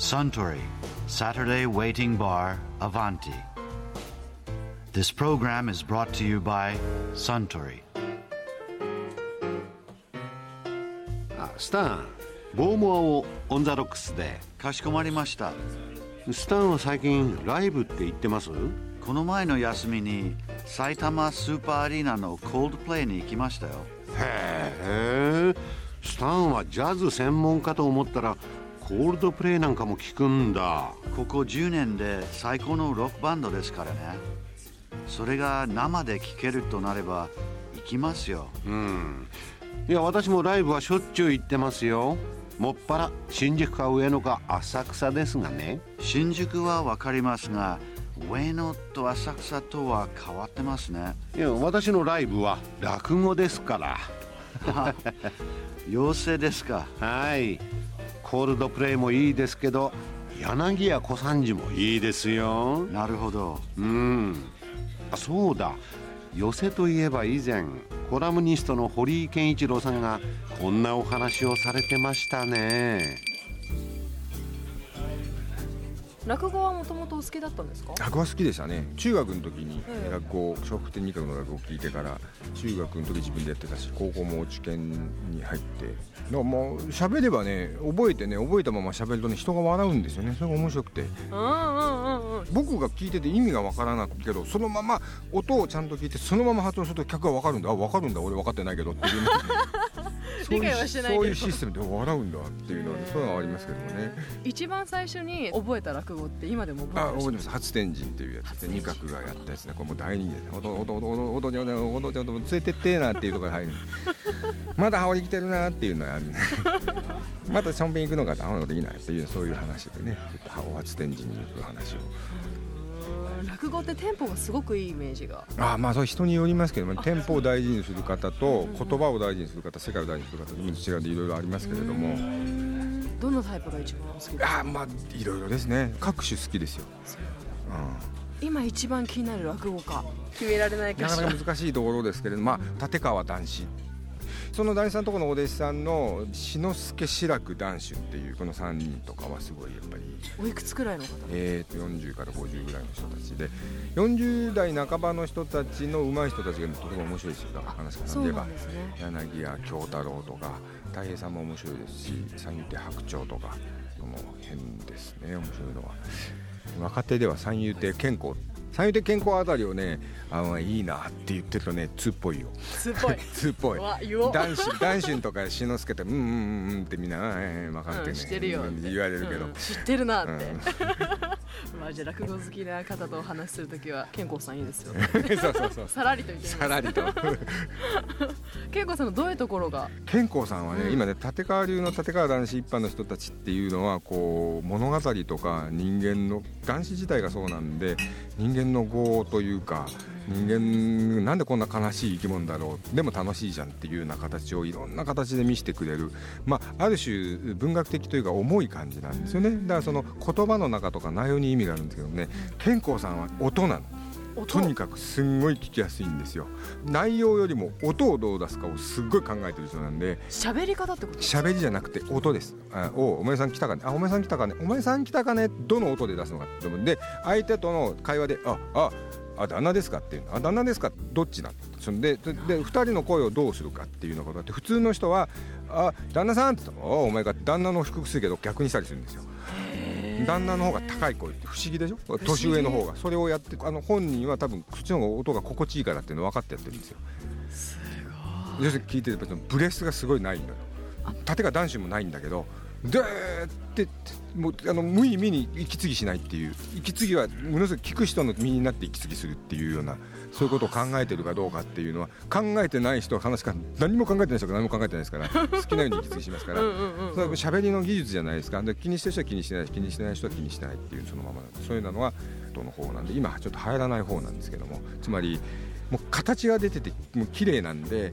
Suntory Saturday Waiting Bar Avanti. This program is brought to you by Suntory. あスタンボーモアをオン・ザ・ロックスで。かしこまりました。スタンは最近ライブって言ってます？この前の休みに埼玉スーパーアリーナのコールドプレイに行きましたよ。へえスタンはジャズ専門家と思ったらコールドプレイなんかも聞くんだ。ここ10年で最高のロックバンドですからね。それが生で聴けるとなれば行きますよ。うん。いや私もライブはしょっちゅう行ってますよ。もっぱら新宿か上野か浅草ですがね。新宿は分かりますが上野と浅草とは変わってますね。いや私のライブは落語ですから。妖精ですか。はいコールドプレイもいいですけど柳家小三治もいいですよ。なるほど。うん。あそうだ。寄せといえば以前コラムニストの堀井健一郎さんがこんなお話をされてましたね落語はもともとお好きだったんですか？落語は好きでしたね。中学の時にええ。落語笑福亭二角の落語を聞いてから中学の時自分でやってたし高校も受験に入ってだからもう喋ればね覚えてね覚えたまま喋るとね人が笑うんですよね。それが面白くて。うんうんうんうん。僕が聞いてて意味がわからなくけどそのまま音をちゃんと聞いてそのまま発音すると客がわかるんだ。あわかるんだ。俺分かってないけどっていうね。そういう理解はしてないけどそういうシステムで笑うんだっていうのはねそういうのはありますけどもね一番最初に覚えた落語って今でも覚えてます初天神っていうやつで二角がやったやつねこれもう大人気ですおどおどおどおどおどおどおどおど連れてってーなっていうところに入るまだ羽織着てるなっていうのがあるねまたションペン行くのかってあのできないっていうそういう話でねお初天神に行く話をうん落語ってテンポがすごくいいイメージが。あまあそれ人によりますけどもテンポを大事にする方と言葉を大事にする方世界を大事にする方と違っていろいろありますけれども。どのタイプが一番お好きですか？あまあいろいろですね。各種好きですよ、う今一番気になる落語家。決められないん、なかかしら。なか難しいところですけれどまあ立川談志その談志さんとこのお弟子さんの志の輔志らく談志っていうこの3人とかはすごいやっぱりおいくつくらいの方？えー、と40から50ぐらいの人たちで。40代半ばの人たちの上手い人たちがとても面白いですよ。話からそう例えばね。柳家京太郎とか太平さんも面白いです。し三遊亭白鳥とかその辺ですね。面白いのは。若手では三遊亭健康三遊亭健康あたりをねあのいいなって言ってるとね通っぽいよ。すっぽい。通っぽい。男子男子とか志の輔ってうんうんうんうんってみんな「ええ分かってうんね、知って。言われるけど、うん。知ってるなって、うん。まあじゃあ落語好きな方とお話しするときは健康さんいいですよ そうそうそうさらりと言ってさらりと。健康さんのどういうところが？健康さんはね、今ね立川流の立川男子一般の人たちっていうのはこう物語とか人間の男子自体がそうなんで人間の業というか人間なんでこんな悲しい生き物だろうでも楽しいじゃんっていうような形をいろんな形で見せてくれる、まあ、ある種文学的というか重い感じなんですよねだからその言葉の中とか内容に意味があるんですけどね健康さんは音なの。音。とにかくすんごい聞きやすいんですよ。内容よりも音をどう出すかをすっごい考えてる人なんで喋り方ってこと喋りじゃなくて音です。あおお前さん来たかね？あお前さん来たかね？お前さん来たかね？どの音で出すのかって思うで相手との会話であああ旦那ですかっていうの？あ旦那ですか？どっちなのででで2人の声をどうするかっていうのがあって普通の人は「あ旦那さん」って言ったら「おお前が旦那の低くするけど逆にしたりするんですよ旦那の方が高い声って不思議でしょ？年上の方が。それをやってあの本人は多分そっちの方が音が心地いいからっていうの分かってやってるんですよ。要するに聞いてるとブレスがすごいないのよ縦が男子もないんだけどでーってもうあの無意味に息継ぎしないっていう。息継ぎはものすごく聞く人の身になって息継ぎするっていうようなそういうことを考えてるかどうかっていうのは考えてない人は話から何も考えてない人が何も考えてないですから好きなよ。うに息継ぎしますからそれは喋りの技術じゃないですかで気にしてる人は気にしてない。し気にしてない人は気にしてないっていうそのまま。そういうのはどの方なんで今ちょっと流行らない方なんですけども。つまりもう形が出ててもう綺麗なんで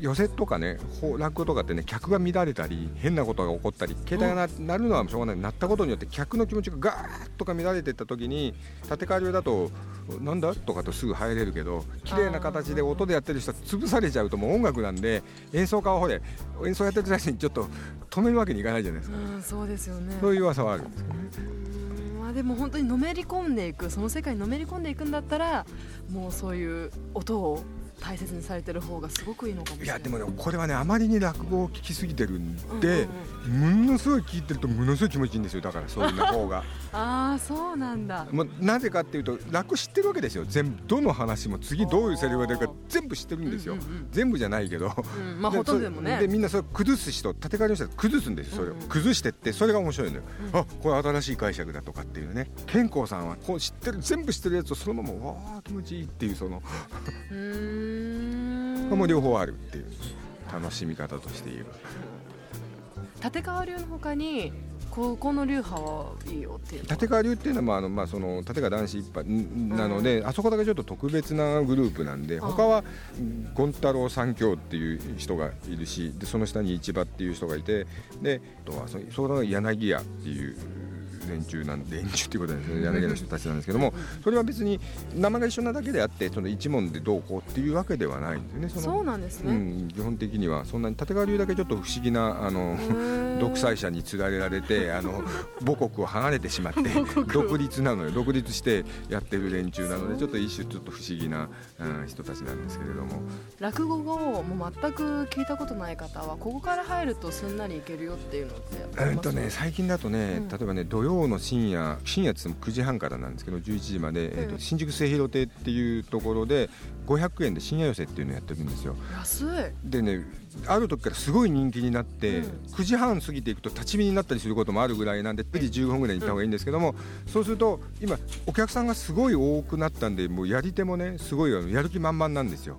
寄席とかね落語とかってね客が乱れたり変なことが起こったり携帯がな,、るのはしょうがない。なったことによって客の気持ちがガーッとか乱れていった時に立て替わりだとなんだとかとすぐ入れるけど綺麗な形で音でやってる人は潰されちゃうともう音楽なんで演奏家はほれ演奏やってる最中にちょっと止めるわけにいかないじゃないですか、うん、そうですよね。そういう噂はあるんですけどね。まあでも本当にのめり込んでいくその世界にのめり込んでいくんだったらもうそういう音を大切にされてる方がすごくいいのかもしれない。いやでもねこれはねあまりに落語を聞きすぎてるんで、ものすごい聞いてるとものすごい気持ちいいんですよだからそういう方がああそうなんだ。もうなぜかっていうと落語知ってるわけですよ全部どの話も次どういうセリフが出るか全部知ってるんですよ、うんうんうん全部じゃないけど、うん。まあほとんどでもね。でみんなそれ崩す人立て替わりの人は崩すんですよそれ。を、うんうん。崩してってそれが面白いのよ、あこれ新しい解釈だとかっていうね。健康さんはこう知ってる全部知ってるやつをそのままわあ気持ちいいっていうその。うーんもう両方あるっていう楽しみ方として言えば。立川流の他にここの流派はいいよっていう立川流っていうのは、まああのまあ、その立川男子一派んなので、あそこだけちょっと特別なグループなんで他は権太郎三兄っていう人がいるしでその下に市場っていう人がいてであとはそそれが柳家っていう連中なん 連中っていうことですね。柳家の人たちなんですけどもそれは別に名前が一緒なだけであってその一門でどうこうっていうわけではないんですよね。のそうなんですね、うん、基本的には。そんなに立川流だけちょっと不思議なあの独裁者に連れられてあの母国を離れてしまって 独立なのよ。独立してやってる連中なのでちょっと一種ちょっと不思議な、うん、人たちなんですけれども。落語をもう全く聞いたことない方はここから入るとすんなりいけるよっていうのってえっとね、最近だとね、うん。例えばね土曜の深夜深夜って言っても9時半からなんですけど11時まで、えっとうん。新宿末広亭っていうところで500円で深夜寄せっていうのをやってるんですよ。安い。でねある時からすごい人気になって、うん。9時半過ぎていくと立ち見になったりすることもあるぐらいなんで9時15分ぐらいに行った方がいいんですけども、そうすると今お客さんがすごい多くなったんでもうやり手もねすごいやる気満々なんですよ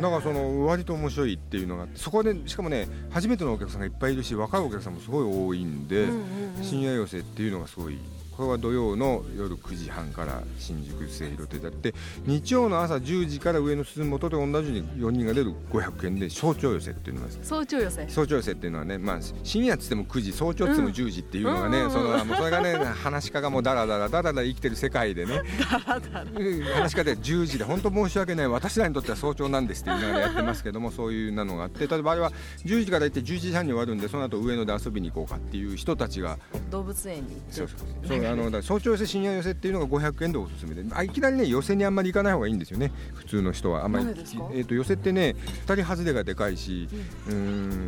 だからその割と面白いっていうのがそこでしかもね初めてのお客さんがいっぱいいるし若いお客さんもすごい多いんで、うんうんうん。深夜寄せっていうのがすごいこれは土曜の夜9時半から新宿末広亭であって日曜の朝10時から上野鈴本で同じように4人が出る500円で早朝寄せっていうの早朝寄せ早朝寄せっていうのはね、まあ、深夜っつっても9時早朝っつっても10時っていうのがね、うん。そのもうそれがね話し家がもうダラダラダラダラ生きてる世界でねうん話し家で10時で本当申し訳ない私らにとっては早朝なんですって言いながらやってますけどもそういうなのがあって例えばあれは10時から行って11時半に終わるんでその後上野で遊びに行こうかっていう人たちが動物園に行ってそうそうそうあのだ早朝寄せ深夜寄せっていうのが500円でおすすめで。あいきなりね寄せにあんまり行かない方がいいんですよね。普通の人は。あんまり。えー、と寄せってね2人外れがでかいしうー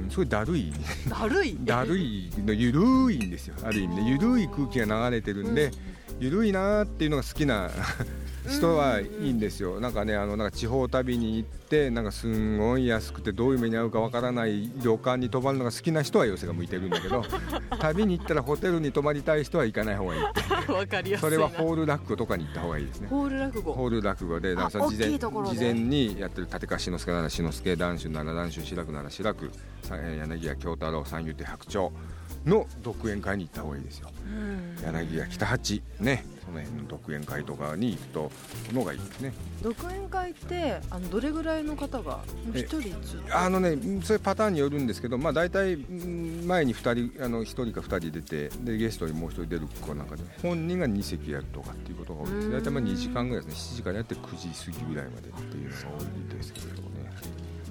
んすごいだるい。だるい？だるいのゆるいんですよ。ある意味でゆるい空気が流れてるんで、ゆるいなーっていうのが好きな人はいいんですよ、なんかねあのなんか地方旅に行ってなんかすんごい安くてどういう目に遭うかわからない旅館に泊まるのが好きな人は寄せが向いてるんだけど 旅に行ったらホテルに泊まりたい人は行かない方がいい。わかりやすいな。それはホール落語とかに行った方がいいですね。ホール落語ホール落語でなんか事前事前にやってる立川志の輔なら志の輔談春なら談春志らくなら志らく柳家京太郎三遊亭白鳥の独演会に行った方がいいですよ。うん。柳家北八ねその辺の独演会とかに行くとのがいいですね。独演会ってあのどれぐらいの方が？え一人ずつ？あのねうんそういうパターンによるんですけどまあ大体うん前に2人あの1人か2人出てでゲストにもう1人出る子なんかで本人が2席やるとかっていうことが多いです。うん。大体まあ2時間ぐらいですね。7時からやって9時過ぎぐらいまでっていうのが多いですけれど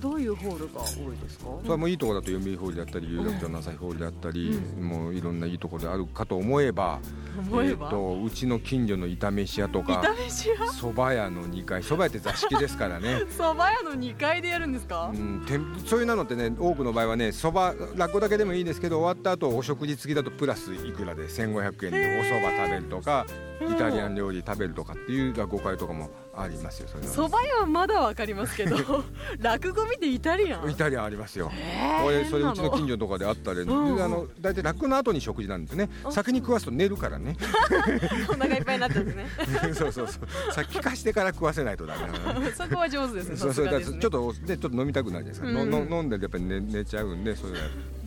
どういうホールが多いですか？それはもういいところだと読売ホールであったり有楽町の朝日ホールであったり、もういろんないいところであるかと思えば思えば、ーとうちの近所の炒飯屋とか炒飯屋？蕎麦屋の2階蕎麦屋って座敷ですからね。蕎麦屋の2階でやるんですか、うん、てんそういうなのってね多くの場合はねそば落語だけでもいいですけど終わった後お食事付きだとプラスいくらで1500円でお蕎麦食べるとかイタリアン料理食べるとかっていう落語会とかもありますよそういうの。蕎麦屋はまだわかりますけど 落語見てイタリアン？イタリアンありますよ。えーこれそれうちの近所とかであったり、うんであの大体落語の後に食事なんですね。先に食わすと寝るからね。お腹いっぱいになっちゃうんですね。そうそうそう。先聞かしてから食わせないとダメな。のねそこは上手ですね。そうそう。ですね。ちょっとでちょっと飲みたくなるじゃないですか、うん。のの飲んでやっぱり寝寝ちゃうんでそれが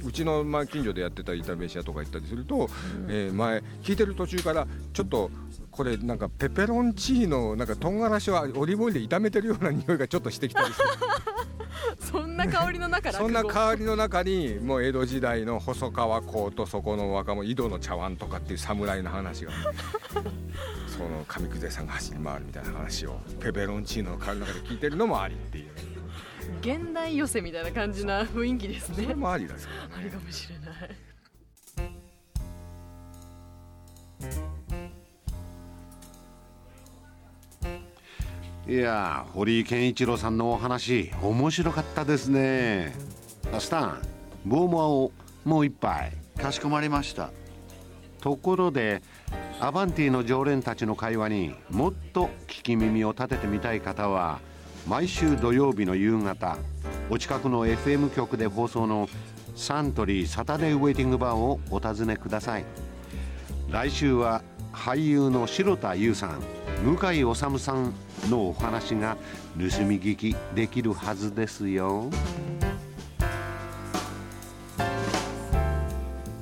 うちのまあ近所でやってた炒飯屋とか行ったりすると、えー前聞いてる途中からちょっとこれなんかペペロンチーノなんか唐辛子はオリーブオイルで炒めてるような匂いがちょっとしてきたりして そんな香りの中そんな香りの中にもう江戸時代の細川公とそこの若者井戸の茶碗とかっていう侍の話が。その上久世さんが走り回るみたいな話をペペロンチーノの香りの中で聞いてるのもありっていう。現代寄せみたいな感じな雰囲気ですそれねもありですけどね。ありかもしれないいや堀井健一郎さんのお話面白かったですね。スタンボーモアをもう一杯。かしこまりました。ところでアバンティの常連たちの会話にもっと聞き耳を立ててみたい方は毎週土曜日の夕方お近くの FM 局で放送のサントリーサタデーウェイティングバーをお尋ねください。来週は俳優の城田優さん。向井治さんのお話が盗み聞きできるはずですよ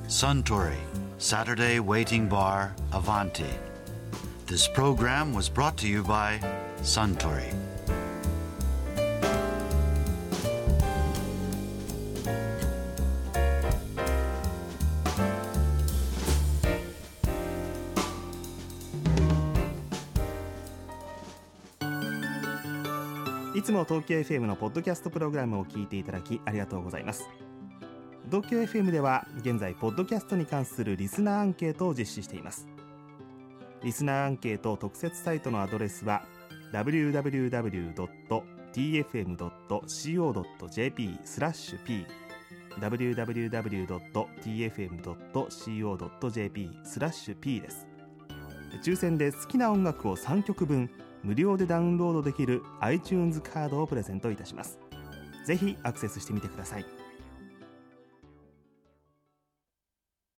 Suntory Saturday Waiting Bar Avanti. This program was brought to you by Suntory. いつも東京 FM のポッドキャストプログラムを聞いていただきありがとうございます。東京 FM では現在ポッドキャストに関するリスナーアンケートを実施しています。リスナーアンケート特設サイトのアドレスは www.tfm.co.jp スラッシュ p www.tfm.co.jp スラッシュ p です。抽選で好きな音楽を3曲分無料でダウンロードできる iTunes カードをプレゼントいたします。ぜひアクセスしてみてください。